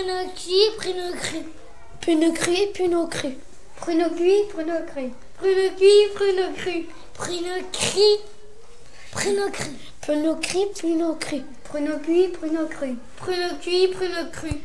Pruneau cuit, pruneau cru. Pruneau cuit, pruneau cru. Pruneau cuit, pruneau cru. Pruneau cuit, pruneau cru. Pruneau cri, pruneau cru. Pruneau cuit, pruneau cru. Pruneau cuit, pruneau cru. Pruneau cuit, pruneau cru.